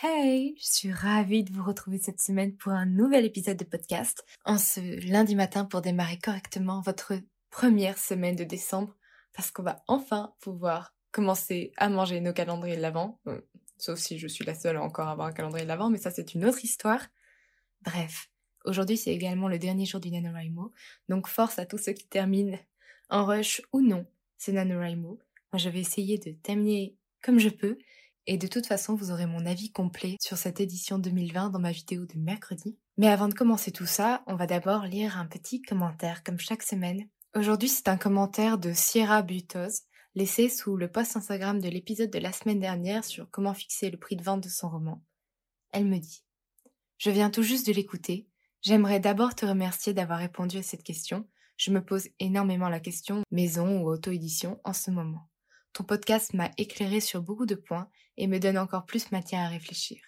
Hey, je suis ravie de vous retrouver cette semaine pour un nouvel épisode de podcast, en ce lundi matin pour démarrer correctement votre première semaine de décembre, parce qu'on va enfin pouvoir commencer à manger nos calendriers de l'Avent, euh, sauf si je suis la seule à encore avoir un calendrier de l'Avent, mais ça c'est une autre histoire. Bref, aujourd'hui c'est également le dernier jour du NaNoWriMo, donc force à tous ceux qui terminent en rush ou non ce NaNoWriMo. Moi je vais essayer de terminer comme je peux, et de toute façon, vous aurez mon avis complet sur cette édition 2020 dans ma vidéo de mercredi. Mais avant de commencer tout ça, on va d'abord lire un petit commentaire comme chaque semaine. Aujourd'hui, c'est un commentaire de Sierra Butos, laissé sous le post Instagram de l'épisode de la semaine dernière sur comment fixer le prix de vente de son roman. Elle me dit Je viens tout juste de l'écouter. J'aimerais d'abord te remercier d'avoir répondu à cette question. Je me pose énormément la question maison ou auto-édition en ce moment. Ton podcast m'a éclairé sur beaucoup de points et me donne encore plus matière à réfléchir.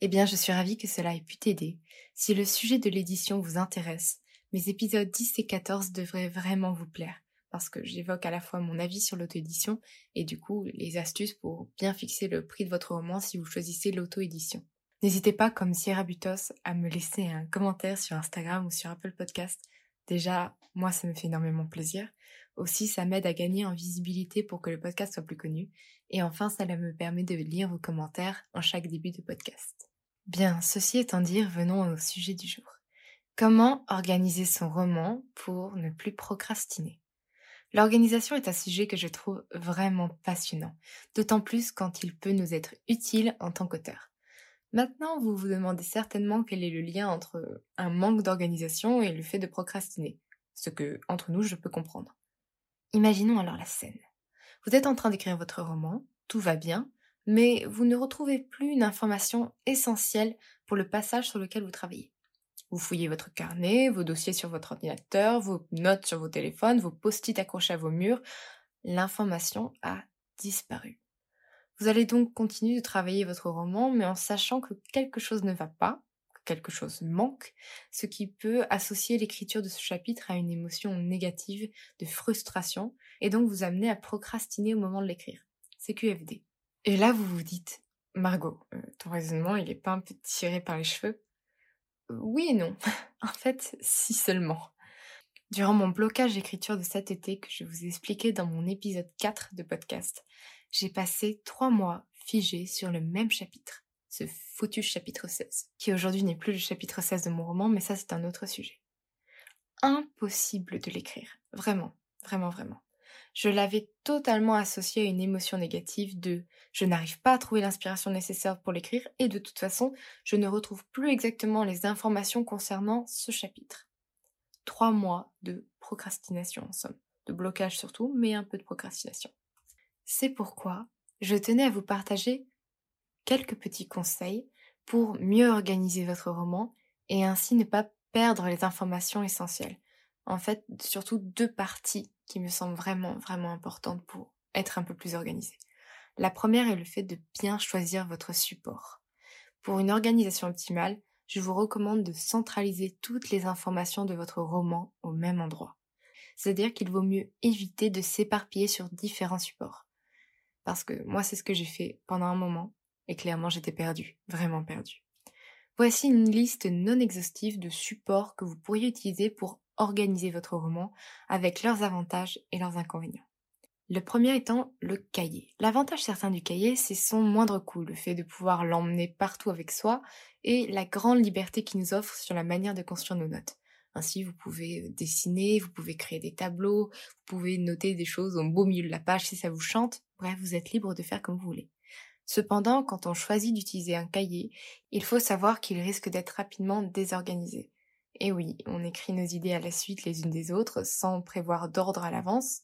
Eh bien, je suis ravie que cela ait pu t'aider. Si le sujet de l'édition vous intéresse, mes épisodes 10 et 14 devraient vraiment vous plaire, parce que j'évoque à la fois mon avis sur l'auto-édition et du coup les astuces pour bien fixer le prix de votre roman si vous choisissez l'auto-édition. N'hésitez pas, comme Sierra Butos, à me laisser un commentaire sur Instagram ou sur Apple Podcast. Déjà, moi, ça me fait énormément plaisir. Aussi, ça m'aide à gagner en visibilité pour que le podcast soit plus connu. Et enfin, cela me permet de lire vos commentaires en chaque début de podcast. Bien, ceci étant dit, venons au sujet du jour. Comment organiser son roman pour ne plus procrastiner? L'organisation est un sujet que je trouve vraiment passionnant, d'autant plus quand il peut nous être utile en tant qu'auteur. Maintenant, vous vous demandez certainement quel est le lien entre un manque d'organisation et le fait de procrastiner, ce que, entre nous, je peux comprendre. Imaginons alors la scène. Vous êtes en train d'écrire votre roman, tout va bien, mais vous ne retrouvez plus une information essentielle pour le passage sur lequel vous travaillez. Vous fouillez votre carnet, vos dossiers sur votre ordinateur, vos notes sur vos téléphones, vos post-it accrochés à vos murs. L'information a disparu. Vous allez donc continuer de travailler votre roman, mais en sachant que quelque chose ne va pas, quelque chose manque, ce qui peut associer l'écriture de ce chapitre à une émotion négative de frustration et donc vous amener à procrastiner au moment de l'écrire. C'est QFD. Et là, vous vous dites, Margot, euh, ton raisonnement, il est pas un peu tiré par les cheveux? Oui et non. en fait, si seulement. Durant mon blocage d'écriture de cet été que je vous ai expliqué dans mon épisode 4 de podcast, j'ai passé trois mois figé sur le même chapitre ce foutu chapitre 16, qui aujourd'hui n'est plus le chapitre 16 de mon roman, mais ça c'est un autre sujet. Impossible de l'écrire, vraiment, vraiment, vraiment. Je l'avais totalement associé à une émotion négative de je n'arrive pas à trouver l'inspiration nécessaire pour l'écrire et de toute façon, je ne retrouve plus exactement les informations concernant ce chapitre. trois mois de procrastination en somme, de blocage surtout, mais un peu de procrastination. C'est pourquoi je tenais à vous partager quelques petits conseils pour mieux organiser votre roman et ainsi ne pas perdre les informations essentielles. En fait, surtout deux parties qui me semblent vraiment, vraiment importantes pour être un peu plus organisé. La première est le fait de bien choisir votre support. Pour une organisation optimale, je vous recommande de centraliser toutes les informations de votre roman au même endroit. C'est-à-dire qu'il vaut mieux éviter de s'éparpiller sur différents supports. Parce que moi, c'est ce que j'ai fait pendant un moment, et clairement, j'étais perdue, vraiment perdue. Voici une liste non exhaustive de supports que vous pourriez utiliser pour organiser votre roman avec leurs avantages et leurs inconvénients. Le premier étant le cahier. L'avantage certain du cahier, c'est son moindre coût, le fait de pouvoir l'emmener partout avec soi et la grande liberté qu'il nous offre sur la manière de construire nos notes. Ainsi, vous pouvez euh, dessiner, vous pouvez créer des tableaux, vous pouvez noter des choses au beau milieu de la page si ça vous chante. Bref, vous êtes libre de faire comme vous voulez. Cependant, quand on choisit d'utiliser un cahier, il faut savoir qu'il risque d'être rapidement désorganisé. Et oui, on écrit nos idées à la suite les unes des autres sans prévoir d'ordre à l'avance,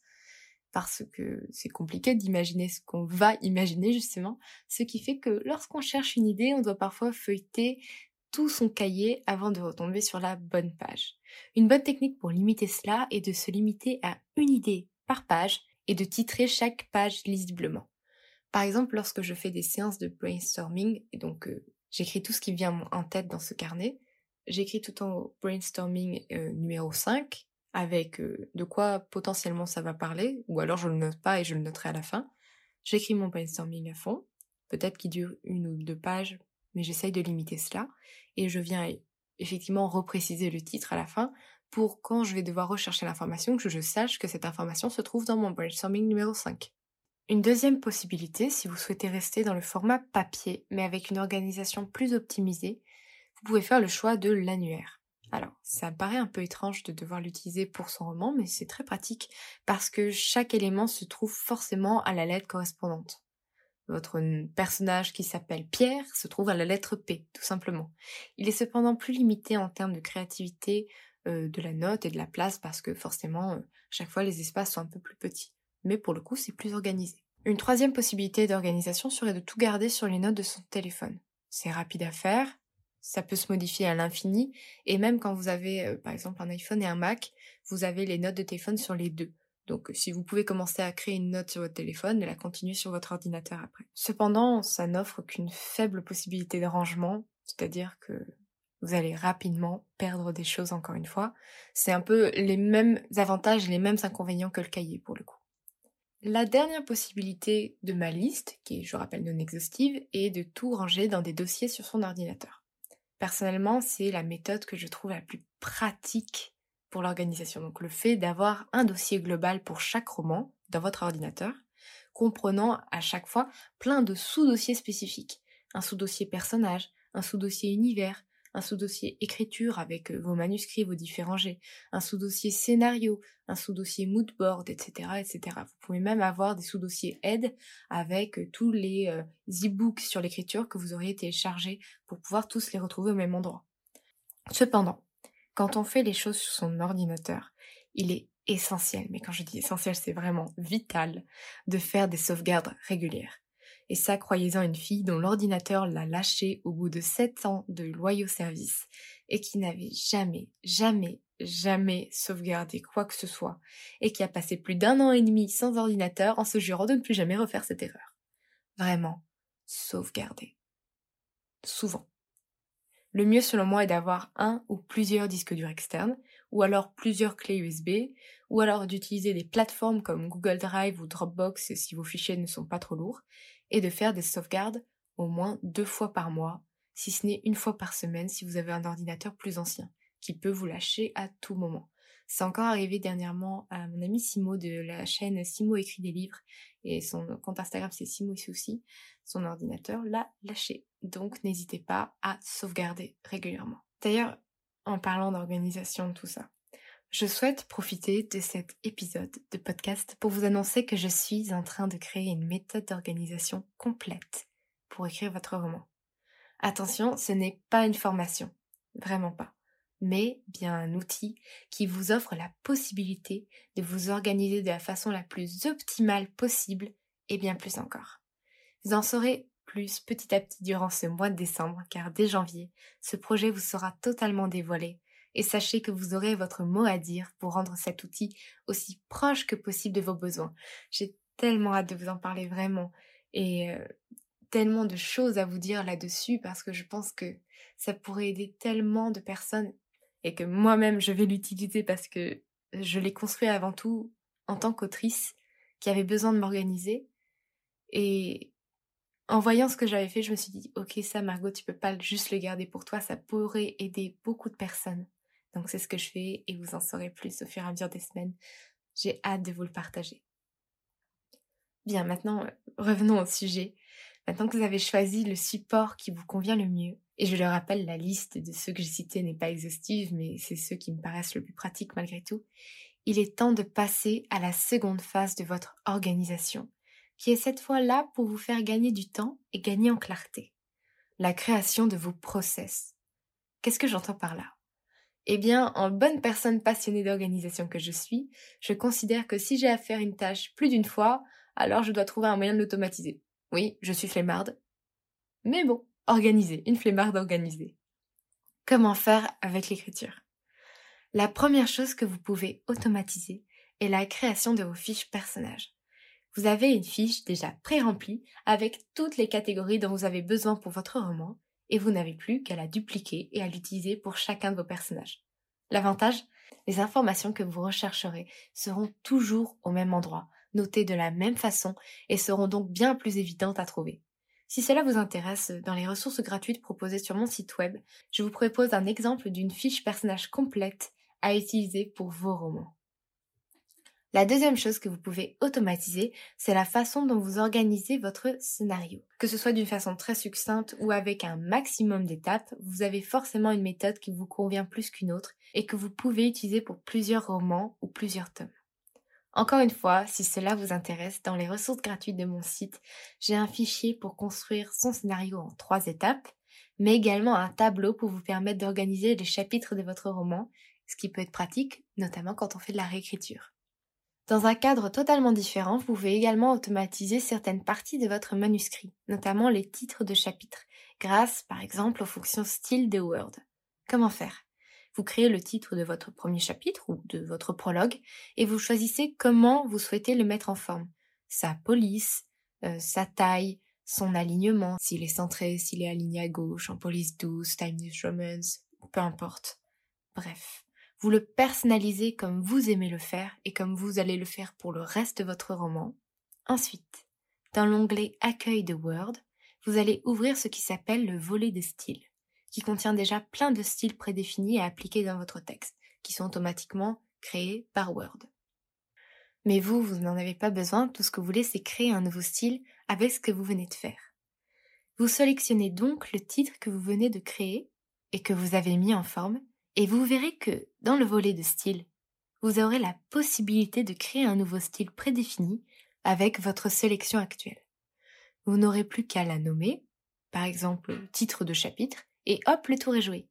parce que c'est compliqué d'imaginer ce qu'on va imaginer justement, ce qui fait que lorsqu'on cherche une idée, on doit parfois feuilleter tout son cahier avant de retomber sur la bonne page. Une bonne technique pour limiter cela est de se limiter à une idée par page et de titrer chaque page lisiblement. Par exemple, lorsque je fais des séances de brainstorming, et donc euh, j'écris tout ce qui vient en tête dans ce carnet, j'écris tout en brainstorming euh, numéro 5, avec euh, de quoi potentiellement ça va parler, ou alors je le note pas et je le noterai à la fin. J'écris mon brainstorming à fond, peut-être qu'il dure une ou deux pages, mais j'essaye de limiter cela, et je viens effectivement repréciser le titre à la fin pour quand je vais devoir rechercher l'information, que je sache que cette information se trouve dans mon brainstorming numéro 5. Une deuxième possibilité, si vous souhaitez rester dans le format papier, mais avec une organisation plus optimisée, vous pouvez faire le choix de l'annuaire. Alors, ça me paraît un peu étrange de devoir l'utiliser pour son roman, mais c'est très pratique parce que chaque élément se trouve forcément à la lettre correspondante. Votre personnage qui s'appelle Pierre se trouve à la lettre P, tout simplement. Il est cependant plus limité en termes de créativité euh, de la note et de la place parce que forcément, euh, chaque fois, les espaces sont un peu plus petits mais pour le coup c'est plus organisé. Une troisième possibilité d'organisation serait de tout garder sur les notes de son téléphone. C'est rapide à faire, ça peut se modifier à l'infini, et même quand vous avez euh, par exemple un iPhone et un Mac, vous avez les notes de téléphone sur les deux. Donc si vous pouvez commencer à créer une note sur votre téléphone et la continuer sur votre ordinateur après. Cependant, ça n'offre qu'une faible possibilité de rangement, c'est-à-dire que vous allez rapidement perdre des choses encore une fois. C'est un peu les mêmes avantages et les mêmes inconvénients que le cahier pour le coup. La dernière possibilité de ma liste, qui est, je rappelle, non exhaustive, est de tout ranger dans des dossiers sur son ordinateur. Personnellement, c'est la méthode que je trouve la plus pratique pour l'organisation. Donc le fait d'avoir un dossier global pour chaque roman dans votre ordinateur, comprenant à chaque fois plein de sous-dossiers spécifiques. Un sous-dossier personnage, un sous-dossier univers, un sous-dossier écriture avec euh, vos manuscrits, vos différents jets, un sous-dossier scénario, un sous-dossier moodboard, etc., etc. Vous pouvez même avoir des sous-dossiers aide avec euh, tous les euh, e-books sur l'écriture que vous auriez téléchargés pour pouvoir tous les retrouver au même endroit. Cependant, quand on fait les choses sur son ordinateur, il est essentiel, mais quand je dis essentiel, c'est vraiment vital, de faire des sauvegardes régulières. Et ça, croyez-en une fille dont l'ordinateur l'a lâché au bout de sept ans de loyaux services et qui n'avait jamais, jamais, jamais sauvegardé quoi que ce soit et qui a passé plus d'un an et demi sans ordinateur en se jurant de ne plus jamais refaire cette erreur. Vraiment, sauvegarder. Souvent. Le mieux selon moi est d'avoir un ou plusieurs disques durs externes, ou alors plusieurs clés USB, ou alors d'utiliser des plateformes comme Google Drive ou Dropbox si vos fichiers ne sont pas trop lourds, et de faire des sauvegardes au moins deux fois par mois, si ce n'est une fois par semaine si vous avez un ordinateur plus ancien, qui peut vous lâcher à tout moment. C'est encore arrivé dernièrement à mon ami Simo de la chaîne Simo écrit des livres et son compte Instagram c'est Simo ici aussi. Son ordinateur l'a lâché. Donc n'hésitez pas à sauvegarder régulièrement. D'ailleurs, en parlant d'organisation, tout ça, je souhaite profiter de cet épisode de podcast pour vous annoncer que je suis en train de créer une méthode d'organisation complète pour écrire votre roman. Attention, ce n'est pas une formation, vraiment pas. mais bien un outil qui vous offre la possibilité de vous organiser de la façon la plus optimale possible et bien plus encore. Vous en saurez plus petit à petit durant ce mois de décembre car dès janvier, ce projet vous sera totalement dévoilé et sachez que vous aurez votre mot à dire pour rendre cet outil aussi proche que possible de vos besoins. J'ai tellement hâte de vous en parler vraiment et euh, tellement de choses à vous dire là-dessus parce que je pense que ça pourrait aider tellement de personnes et que moi-même je vais l'utiliser parce que je l'ai construit avant tout en tant qu'autrice qui avait besoin de m'organiser. Et en voyant ce que j'avais fait, je me suis dit, ok, ça Margot, tu peux pas juste le garder pour toi, ça pourrait aider beaucoup de personnes. Donc c'est ce que je fais et vous en saurez plus au fur et à mesure des semaines. J'ai hâte de vous le partager. Bien, maintenant, revenons au sujet. Maintenant que vous avez choisi le support qui vous convient le mieux, et je le rappelle, la liste de ceux que j'ai cités n'est pas exhaustive, mais c'est ceux qui me paraissent le plus pratiques malgré tout, il est temps de passer à la seconde phase de votre organisation, qui est cette fois là pour vous faire gagner du temps et gagner en clarté. La création de vos process. Qu'est-ce que j'entends par là? Eh bien, en bonne personne passionnée d'organisation que je suis, je considère que si j'ai à faire une tâche plus d'une fois, alors je dois trouver un moyen de l'automatiser. Oui, je suis flemmarde. Mais bon, organisée, une flemmarde organisée. Comment faire avec l'écriture? La première chose que vous pouvez automatiser est la création de vos fiches personnages. Vous avez une fiche déjà pré-remplie avec toutes les catégories dont vous avez besoin pour votre roman et vous n'avez plus qu'à la dupliquer et à l'utiliser pour chacun de vos personnages. L'avantage Les informations que vous rechercherez seront toujours au même endroit, notées de la même façon et seront donc bien plus évidentes à trouver. Si cela vous intéresse, dans les ressources gratuites proposées sur mon site web, je vous propose un exemple d'une fiche personnage complète à utiliser pour vos romans. La deuxième chose que vous pouvez automatiser, c'est la façon dont vous organisez votre scénario. Que ce soit d'une façon très succincte ou avec un maximum d'étapes, vous avez forcément une méthode qui vous convient plus qu'une autre et que vous pouvez utiliser pour plusieurs romans ou plusieurs tomes. Encore une fois, si cela vous intéresse, dans les ressources gratuites de mon site, j'ai un fichier pour construire son scénario en trois étapes, mais également un tableau pour vous permettre d'organiser les chapitres de votre roman, ce qui peut être pratique, notamment quand on fait de la réécriture. Dans un cadre totalement différent, vous pouvez également automatiser certaines parties de votre manuscrit, notamment les titres de chapitres, grâce par exemple aux fonctions style de Word. Comment faire? Vous créez le titre de votre premier chapitre ou de votre prologue et vous choisissez comment vous souhaitez le mettre en forme. Sa police, euh, sa taille, son alignement, s'il est centré, s'il est aligné à gauche, en police douce, timeless romance, peu importe. Bref, vous le personnalisez comme vous aimez le faire et comme vous allez le faire pour le reste de votre roman. Ensuite, dans l'onglet Accueil de Word, vous allez ouvrir ce qui s'appelle le volet de style qui contient déjà plein de styles prédéfinis à appliquer dans votre texte, qui sont automatiquement créés par Word. Mais vous, vous n'en avez pas besoin, tout ce que vous voulez, c'est créer un nouveau style avec ce que vous venez de faire. Vous sélectionnez donc le titre que vous venez de créer et que vous avez mis en forme, et vous verrez que dans le volet de style, vous aurez la possibilité de créer un nouveau style prédéfini avec votre sélection actuelle. Vous n'aurez plus qu'à la nommer, par exemple titre de chapitre, et hop, le tour est joué.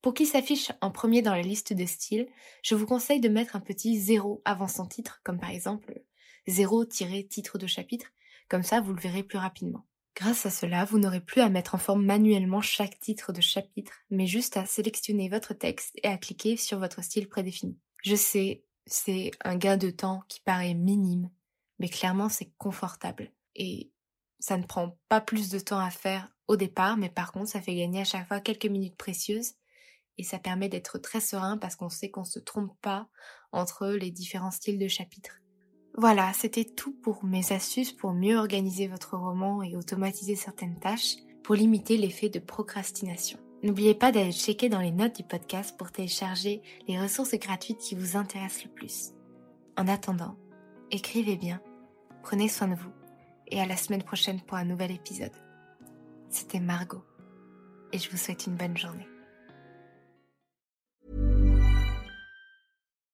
Pour qu'il s'affiche en premier dans la liste de styles, je vous conseille de mettre un petit zéro avant son titre, comme par exemple 0-titre de chapitre, comme ça vous le verrez plus rapidement. Grâce à cela, vous n'aurez plus à mettre en forme manuellement chaque titre de chapitre, mais juste à sélectionner votre texte et à cliquer sur votre style prédéfini. Je sais, c'est un gain de temps qui paraît minime, mais clairement c'est confortable. Et ça ne prend pas plus de temps à faire au départ, mais par contre, ça fait gagner à chaque fois quelques minutes précieuses et ça permet d'être très serein parce qu'on sait qu'on ne se trompe pas entre les différents styles de chapitres. Voilà, c'était tout pour mes astuces pour mieux organiser votre roman et automatiser certaines tâches pour limiter l'effet de procrastination. N'oubliez pas d'aller checker dans les notes du podcast pour télécharger les ressources gratuites qui vous intéressent le plus. En attendant, écrivez bien, prenez soin de vous et à la semaine prochaine pour un nouvel épisode. C'était Margot et je vous souhaite une bonne journée.